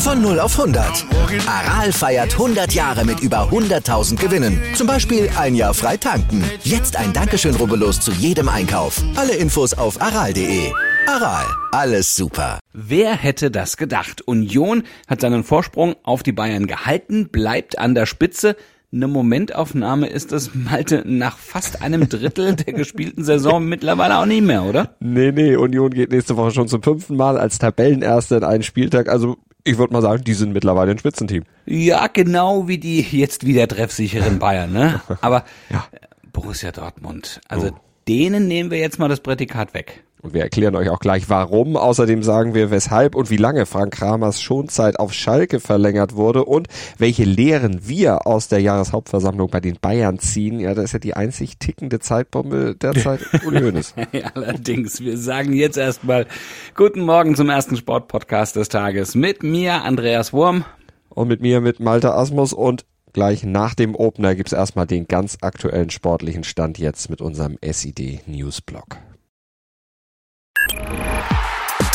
Von 0 auf 100. Aral feiert 100 Jahre mit über 100.000 Gewinnen. Zum Beispiel ein Jahr frei tanken. Jetzt ein Dankeschön, rubbellos zu jedem Einkauf. Alle Infos auf aral.de. Aral, alles super. Wer hätte das gedacht? Union hat seinen Vorsprung auf die Bayern gehalten, bleibt an der Spitze. Eine Momentaufnahme ist das, Malte, nach fast einem Drittel der gespielten Saison mittlerweile auch nicht mehr, oder? Nee, nee, Union geht nächste Woche schon zum fünften Mal als Tabellenerster in einen Spieltag. Also ich würde mal sagen, die sind mittlerweile ein Spitzenteam. Ja, genau wie die jetzt wieder treffsicheren Bayern, ne? Aber ja. Borussia Dortmund, also oh. denen nehmen wir jetzt mal das Prädikat weg. Und wir erklären euch auch gleich warum. Außerdem sagen wir, weshalb und wie lange Frank Kramers Schonzeit auf Schalke verlängert wurde und welche Lehren wir aus der Jahreshauptversammlung bei den Bayern ziehen. Ja, das ist ja die einzig tickende Zeitbombe derzeit Uli Hoeneß. Allerdings, wir sagen jetzt erstmal guten Morgen zum ersten Sportpodcast des Tages mit mir, Andreas Wurm. Und mit mir, mit Malte Asmus und Gleich nach dem Opener gibt's erstmal den ganz aktuellen sportlichen Stand jetzt mit unserem SID Newsblog.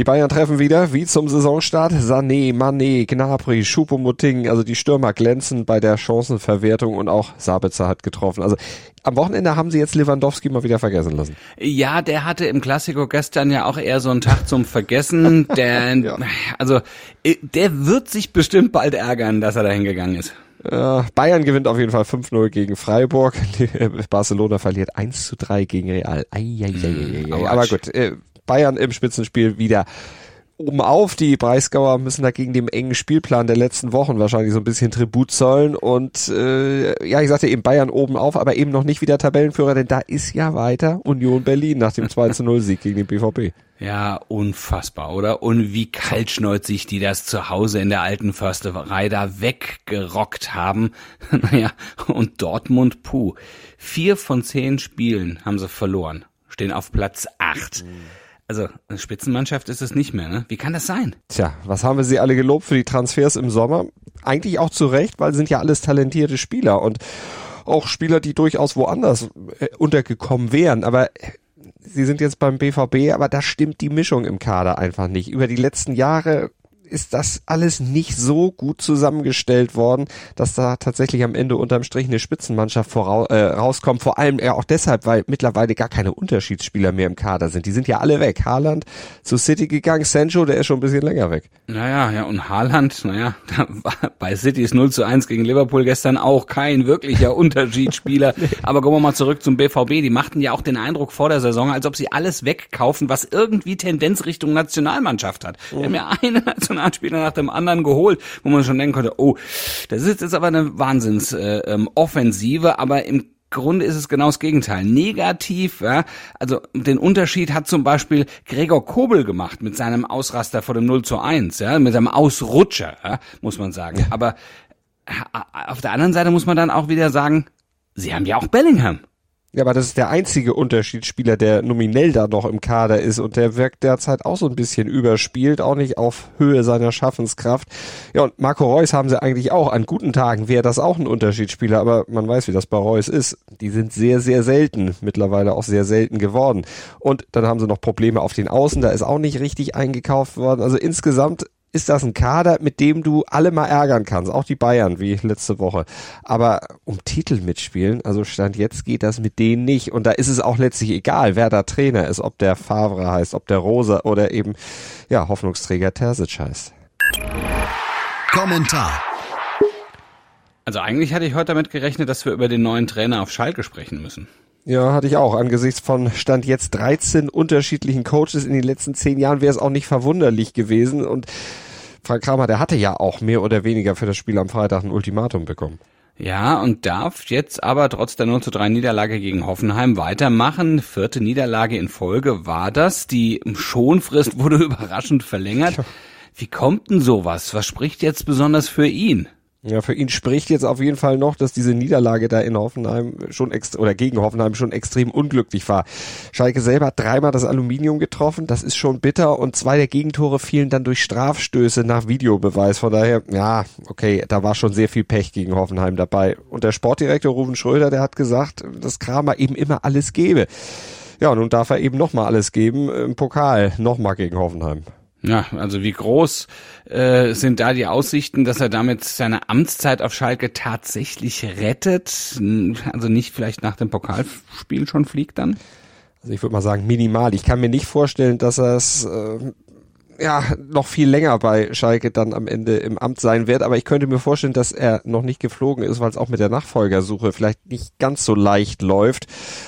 Die Bayern treffen wieder, wie zum Saisonstart. Sané, Mané, Gnabry, Choupo-Moting, also die Stürmer glänzen bei der Chancenverwertung und auch Sabitzer hat getroffen. Also am Wochenende haben sie jetzt Lewandowski mal wieder vergessen lassen. Ja, der hatte im Klassiko gestern ja auch eher so einen Tag zum Vergessen. Der, ja. also, äh, der wird sich bestimmt bald ärgern, dass er da hingegangen ist. Bayern gewinnt auf jeden Fall 5-0 gegen Freiburg. Barcelona verliert 1 zu 3 gegen Real. Ei, ei, ei, ei, Aber gut, äh, Bayern im Spitzenspiel wieder oben auf. Die Breisgauer müssen dagegen dem engen Spielplan der letzten Wochen wahrscheinlich so ein bisschen Tribut zollen. Und äh, ja, ich sagte eben Bayern oben auf, aber eben noch nicht wieder Tabellenführer, denn da ist ja weiter Union Berlin nach dem 2-0-Sieg gegen den BVB. Ja, unfassbar, oder? Und wie kaltschnäuzig die das zu Hause in der alten Försterei da weggerockt haben. naja, und Dortmund, puh. Vier von zehn Spielen haben sie verloren. Stehen auf Platz acht. Mhm. Also, eine Spitzenmannschaft ist es nicht mehr, ne? Wie kann das sein? Tja, was haben wir sie alle gelobt für die Transfers im Sommer? Eigentlich auch zu Recht, weil sind ja alles talentierte Spieler und auch Spieler, die durchaus woanders äh, untergekommen wären. Aber sie sind jetzt beim BVB, aber da stimmt die Mischung im Kader einfach nicht. Über die letzten Jahre ist das alles nicht so gut zusammengestellt worden, dass da tatsächlich am Ende unterm Strich eine Spitzenmannschaft voraus, äh, rauskommt. Vor allem ja auch deshalb, weil mittlerweile gar keine Unterschiedsspieler mehr im Kader sind. Die sind ja alle weg. Haaland zu City gegangen, Sancho, der ist schon ein bisschen länger weg. Naja, ja, und Haaland, naja, bei City ist 0 zu 1 gegen Liverpool gestern auch kein wirklicher Unterschiedsspieler. Aber kommen wir mal zurück zum BVB. Die machten ja auch den Eindruck vor der Saison, als ob sie alles wegkaufen, was irgendwie Tendenz Richtung Nationalmannschaft hat. Wir haben ja eine Nationalmannschaft Nationalspieler nach dem anderen geholt, wo man schon denken konnte, oh, das ist jetzt aber eine Wahnsinnsoffensive, äh, ähm, aber im Grunde ist es genau das Gegenteil. Negativ, ja. Also den Unterschied hat zum Beispiel Gregor Kobel gemacht mit seinem Ausraster vor dem 0 zu 1, ja, mit seinem Ausrutscher, ja, muss man sagen. Aber auf der anderen Seite muss man dann auch wieder sagen, sie haben ja auch Bellingham. Ja, aber das ist der einzige Unterschiedsspieler, der nominell da noch im Kader ist und der wirkt derzeit auch so ein bisschen überspielt, auch nicht auf Höhe seiner Schaffenskraft. Ja, und Marco Reus haben sie eigentlich auch. An guten Tagen wäre das auch ein Unterschiedsspieler, aber man weiß, wie das bei Reus ist. Die sind sehr, sehr selten, mittlerweile auch sehr selten geworden. Und dann haben sie noch Probleme auf den Außen, da ist auch nicht richtig eingekauft worden. Also insgesamt ist das ein Kader, mit dem du alle mal ärgern kannst, auch die Bayern wie letzte Woche. Aber um Titel mitspielen, also Stand jetzt geht das mit denen nicht. Und da ist es auch letztlich egal, wer da Trainer ist, ob der Favre heißt, ob der Rosa oder eben, ja, Hoffnungsträger Terzic heißt. Kommentar. Also eigentlich hatte ich heute damit gerechnet, dass wir über den neuen Trainer auf Schalke sprechen müssen. Ja, hatte ich auch. Angesichts von Stand jetzt 13 unterschiedlichen Coaches in den letzten zehn Jahren wäre es auch nicht verwunderlich gewesen. Und Frank Kramer, der hatte ja auch mehr oder weniger für das Spiel am Freitag ein Ultimatum bekommen. Ja, und darf jetzt aber trotz der 0 zu 3 Niederlage gegen Hoffenheim weitermachen. Vierte Niederlage in Folge war das. Die Schonfrist wurde überraschend verlängert. Wie kommt denn sowas? Was spricht jetzt besonders für ihn? Ja, für ihn spricht jetzt auf jeden Fall noch, dass diese Niederlage da in Hoffenheim schon ext oder gegen Hoffenheim schon extrem unglücklich war. Schalke selber hat dreimal das Aluminium getroffen, das ist schon bitter und zwei der Gegentore fielen dann durch Strafstöße nach Videobeweis. Von daher, ja, okay, da war schon sehr viel Pech gegen Hoffenheim dabei. Und der Sportdirektor Ruven Schröder, der hat gesagt, dass Kramer eben immer alles gebe. Ja, nun darf er eben nochmal alles geben im Pokal, nochmal gegen Hoffenheim. Ja, also wie groß äh, sind da die Aussichten, dass er damit seine Amtszeit auf Schalke tatsächlich rettet? Also nicht vielleicht nach dem Pokalspiel schon fliegt dann? Also ich würde mal sagen minimal. Ich kann mir nicht vorstellen, dass er es äh, ja, noch viel länger bei Schalke dann am Ende im Amt sein wird. Aber ich könnte mir vorstellen, dass er noch nicht geflogen ist, weil es auch mit der Nachfolgersuche vielleicht nicht ganz so leicht läuft.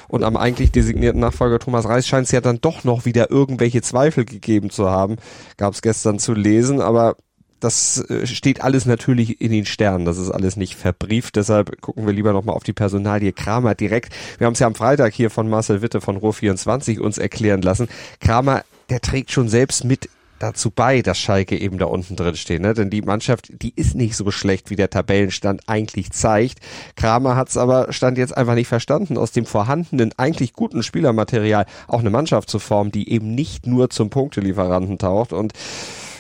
Und am eigentlich designierten Nachfolger Thomas Reis scheint es ja dann doch noch wieder irgendwelche Zweifel gegeben zu haben. Gab es gestern zu lesen, aber das äh, steht alles natürlich in den Sternen. Das ist alles nicht verbrieft. Deshalb gucken wir lieber nochmal auf die Personalie Kramer direkt. Wir haben es ja am Freitag hier von Marcel Witte von Ruhr24 uns erklären lassen. Kramer, der trägt schon selbst mit dazu bei, dass Schalke eben da unten drin steht. Ne? Denn die Mannschaft, die ist nicht so schlecht, wie der Tabellenstand eigentlich zeigt. Kramer hat es aber Stand jetzt einfach nicht verstanden, aus dem vorhandenen, eigentlich guten Spielermaterial auch eine Mannschaft zu formen, die eben nicht nur zum Punktelieferanten taucht. Und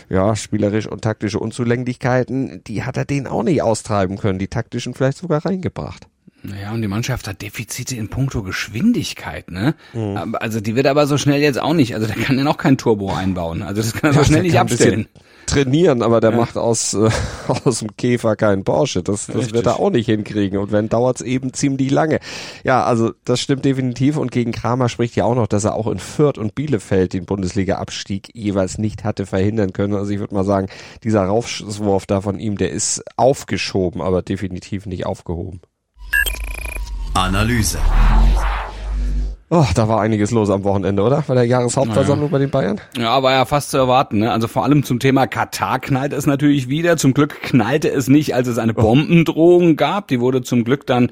ja, spielerisch und taktische Unzulänglichkeiten, die hat er denen auch nicht austreiben können, die taktischen vielleicht sogar reingebracht. Naja, und die Mannschaft hat Defizite in puncto Geschwindigkeit, ne? Mhm. Also die wird aber so schnell jetzt auch nicht. Also der kann ja noch kein Turbo einbauen. Also das kann er ja, so schnell nicht abstellen. Trainieren, aber der ja. macht aus, äh, aus dem Käfer keinen Porsche. Das, das wird er auch nicht hinkriegen. Und wenn, dauert's eben ziemlich lange. Ja, also das stimmt definitiv. Und gegen Kramer spricht ja auch noch, dass er auch in Fürth und Bielefeld den Bundesliga-Abstieg jeweils nicht hatte verhindern können. Also ich würde mal sagen, dieser Raufswurf da von ihm, der ist aufgeschoben, aber definitiv nicht aufgehoben. Analyse. Oh, da war einiges los am Wochenende, oder? Bei der Jahreshauptversammlung naja. bei den Bayern? Ja, war ja fast zu erwarten. Ne? Also vor allem zum Thema Katar knallt es natürlich wieder. Zum Glück knallte es nicht, als es eine Bombendrohung gab. Die wurde zum Glück dann,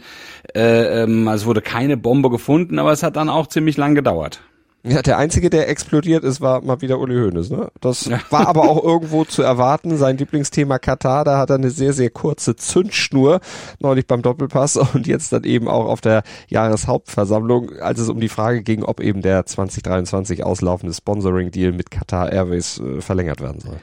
äh, ähm, also es wurde keine Bombe gefunden, aber es hat dann auch ziemlich lang gedauert. Ja, der einzige, der explodiert ist, war mal wieder Uli Hoeneß. Ne? Das ja. war aber auch irgendwo zu erwarten. Sein Lieblingsthema Katar, da hat er eine sehr, sehr kurze Zündschnur, neulich beim Doppelpass und jetzt dann eben auch auf der Jahreshauptversammlung, als es um die Frage ging, ob eben der 2023 auslaufende Sponsoring-Deal mit Qatar Airways äh, verlängert werden soll.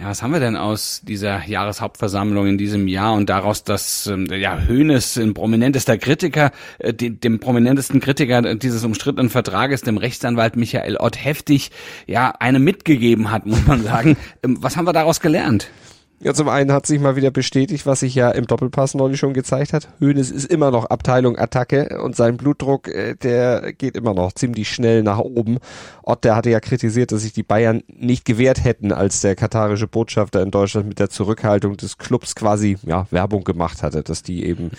Ja, was haben wir denn aus dieser Jahreshauptversammlung in diesem Jahr und daraus, dass ähm, ja Hönes, ein prominentester Kritiker, äh, dem prominentesten Kritiker dieses umstrittenen Vertrages, dem Rechtsanwalt Michael Ott, heftig ja eine mitgegeben hat, muss man sagen. Ähm, was haben wir daraus gelernt? Ja, zum einen hat sich mal wieder bestätigt, was sich ja im Doppelpass neulich schon gezeigt hat. Hönes ist immer noch Abteilung Attacke und sein Blutdruck, äh, der geht immer noch ziemlich schnell nach oben. Ott, der hatte ja kritisiert, dass sich die Bayern nicht gewehrt hätten, als der katarische Botschafter in Deutschland mit der Zurückhaltung des Clubs quasi ja Werbung gemacht hatte, dass die eben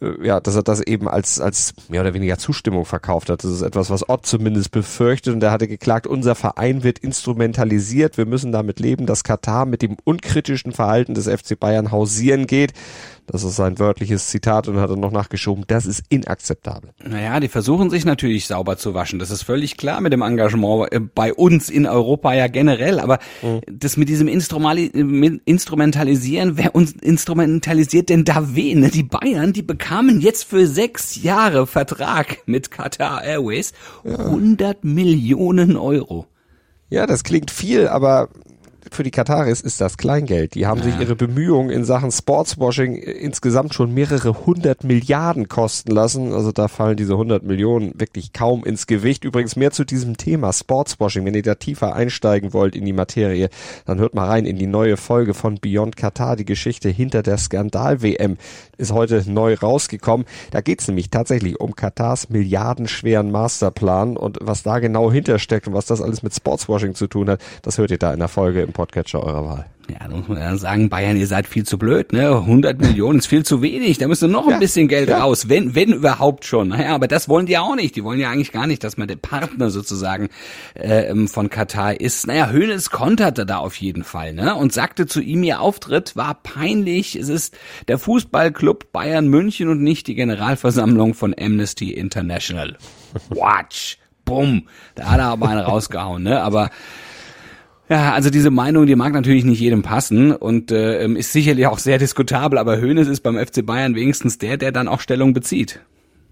äh, ja, dass er das eben als als mehr oder weniger Zustimmung verkauft hat. Das ist etwas, was Ott zumindest befürchtet und er hatte geklagt, unser Verein wird instrumentalisiert. Wir müssen damit leben, dass Katar mit dem unkritischen taktischen Verhalten des FC Bayern hausieren geht. Das ist sein wörtliches Zitat und hat er noch nachgeschoben. Das ist inakzeptabel. Naja, die versuchen sich natürlich sauber zu waschen. Das ist völlig klar mit dem Engagement äh, bei uns in Europa ja generell. Aber mhm. das mit diesem Instrumentalisieren, wer uns instrumentalisiert denn da wen? Ne? Die Bayern, die bekamen jetzt für sechs Jahre Vertrag mit Qatar Airways ja. 100 Millionen Euro. Ja, das klingt viel, aber für die Kataris ist das Kleingeld. Die haben ja. sich ihre Bemühungen in Sachen Sportswashing insgesamt schon mehrere hundert Milliarden kosten lassen. Also da fallen diese hundert Millionen wirklich kaum ins Gewicht. Übrigens mehr zu diesem Thema Sportswashing. Wenn ihr da tiefer einsteigen wollt in die Materie, dann hört mal rein in die neue Folge von Beyond Katar. Die Geschichte hinter der Skandal-WM ist heute neu rausgekommen. Da geht es nämlich tatsächlich um Katars milliardenschweren Masterplan und was da genau hintersteckt und was das alles mit Sportswashing zu tun hat, das hört ihr da in der Folge im Podcatcher eurer Wahl. Ja, da muss man ja sagen, Bayern, ihr seid viel zu blöd, ne? 100 Millionen ist viel zu wenig. Da müsste noch ein ja, bisschen Geld ja. raus, wenn, wenn überhaupt schon. Naja, aber das wollen die ja auch nicht. Die wollen ja eigentlich gar nicht, dass man der Partner sozusagen äh, von Katar ist. Naja, Hönes konterte da auf jeden Fall, ne? Und sagte zu ihm, ihr Auftritt war peinlich. Es ist der Fußballclub Bayern München und nicht die Generalversammlung von Amnesty International. Watch. Bumm. Da hat er aber einen rausgehauen, ne? Aber ja, also diese Meinung, die mag natürlich nicht jedem passen und äh, ist sicherlich auch sehr diskutabel, aber Hoeneß ist beim FC Bayern wenigstens der, der dann auch Stellung bezieht.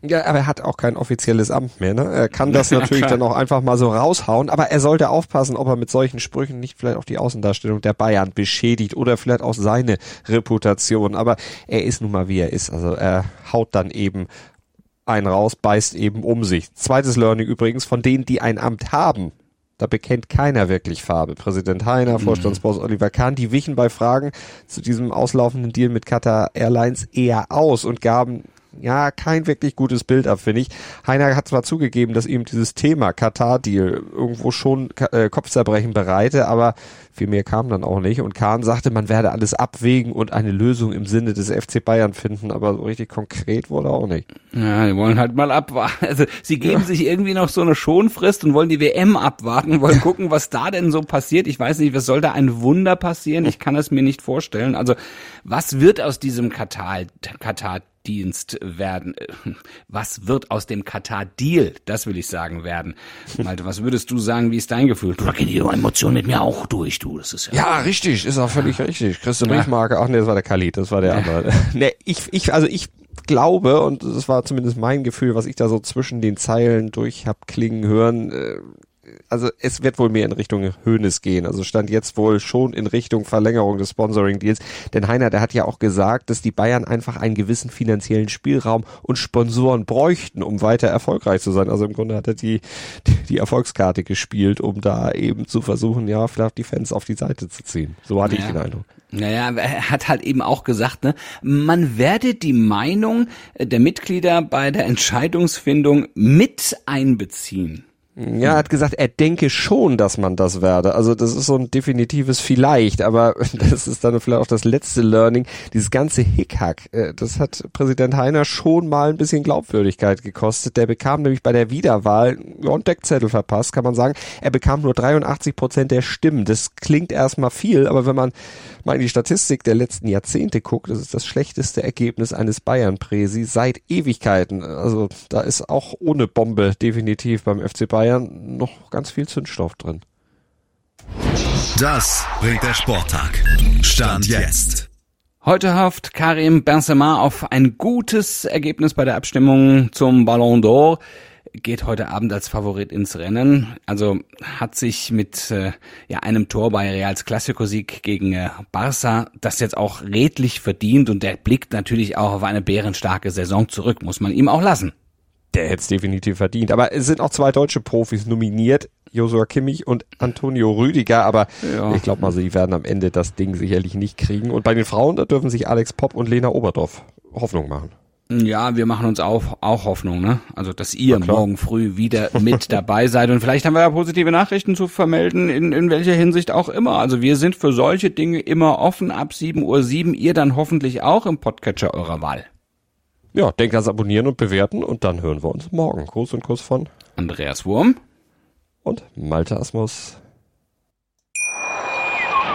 Ja, aber er hat auch kein offizielles Amt mehr. Ne? Er kann das natürlich dann auch einfach mal so raushauen, aber er sollte aufpassen, ob er mit solchen Sprüchen nicht vielleicht auch die Außendarstellung der Bayern beschädigt oder vielleicht auch seine Reputation. Aber er ist nun mal wie er ist. Also er haut dann eben einen raus, beißt eben um sich. Zweites Learning übrigens von denen, die ein Amt haben. Da bekennt keiner wirklich Farbe. Präsident Heiner, mhm. Vorstandsboss Oliver Kahn, die wichen bei Fragen zu diesem auslaufenden Deal mit Qatar Airlines eher aus und gaben ja, kein wirklich gutes Bild ab, finde ich. Heiner hat zwar zugegeben, dass ihm dieses Thema Katar-Deal irgendwo schon äh, Kopfzerbrechen bereite, aber viel mehr kam dann auch nicht. Und Kahn sagte, man werde alles abwägen und eine Lösung im Sinne des FC Bayern finden, aber so richtig konkret wurde auch nicht. Ja, die wollen halt mal abwarten. Also sie geben ja. sich irgendwie noch so eine Schonfrist und wollen die WM abwarten, wollen gucken, was da denn so passiert. Ich weiß nicht, was soll da ein Wunder passieren? Ich kann es mir nicht vorstellen. Also was wird aus diesem Katar, Katar Dienst werden. Was wird aus dem Katar-Deal? Das will ich sagen werden. Malte, was würdest du sagen? Wie ist dein Gefühl? Du gehen die Emotionen mit mir auch durch, du. Das ist ja. Ja, richtig. Ist auch völlig ja. richtig. Christian Briefmarke. Ach nee, das war der Khalid. Das war der ja. andere. nee, ich, ich, also ich glaube, und das war zumindest mein Gefühl, was ich da so zwischen den Zeilen durch hab klingen hören, äh, also es wird wohl mehr in Richtung Höhnes gehen. Also stand jetzt wohl schon in Richtung Verlängerung des Sponsoring-Deals. Denn Heiner, der hat ja auch gesagt, dass die Bayern einfach einen gewissen finanziellen Spielraum und Sponsoren bräuchten, um weiter erfolgreich zu sein. Also im Grunde hat er die, die Erfolgskarte gespielt, um da eben zu versuchen, ja, vielleicht die Fans auf die Seite zu ziehen. So hatte ja. ich den Eindruck. Naja, er hat halt eben auch gesagt, ne, man werde die Meinung der Mitglieder bei der Entscheidungsfindung mit einbeziehen. Ja, er hat gesagt, er denke schon, dass man das werde. Also das ist so ein definitives Vielleicht, aber das ist dann vielleicht auch das letzte Learning. Dieses ganze Hickhack, äh, das hat Präsident Heiner schon mal ein bisschen Glaubwürdigkeit gekostet. Der bekam nämlich bei der Wiederwahl einen Deckzettel verpasst, kann man sagen. Er bekam nur 83 Prozent der Stimmen. Das klingt erstmal viel, aber wenn man mal in die Statistik der letzten Jahrzehnte guckt, das ist das schlechteste Ergebnis eines Bayern-Präsi seit Ewigkeiten. Also da ist auch ohne Bombe definitiv beim FC Bayern noch ganz viel Zündstoff drin. Das bringt der Sporttag. Stand jetzt. Heute hofft Karim Benzema auf ein gutes Ergebnis bei der Abstimmung zum Ballon d'Or geht heute Abend als Favorit ins Rennen. Also hat sich mit äh, ja, einem Tor bei Reals Klassiko-Sieg gegen äh, Barça das jetzt auch redlich verdient und der blickt natürlich auch auf eine bärenstarke Saison zurück, muss man ihm auch lassen. Der hätte es definitiv verdient. Aber es sind auch zwei deutsche Profis nominiert, Josua Kimmich und Antonio Rüdiger. Aber ja. ich glaube mal, sie werden am Ende das Ding sicherlich nicht kriegen. Und bei den Frauen, da dürfen sich Alex Popp und Lena Oberdorf Hoffnung machen. Ja, wir machen uns auch, auch Hoffnung, ne? Also, dass ihr morgen früh wieder mit dabei seid. Und vielleicht haben wir ja positive Nachrichten zu vermelden, in, in welcher Hinsicht auch immer. Also, wir sind für solche Dinge immer offen ab 7.07 Uhr. 7, ihr dann hoffentlich auch im Podcatcher eurer Wahl. Ja, denkt ans Abonnieren und Bewerten und dann hören wir uns morgen. Gruß und Kuss von Andreas Wurm und Malte Asmus.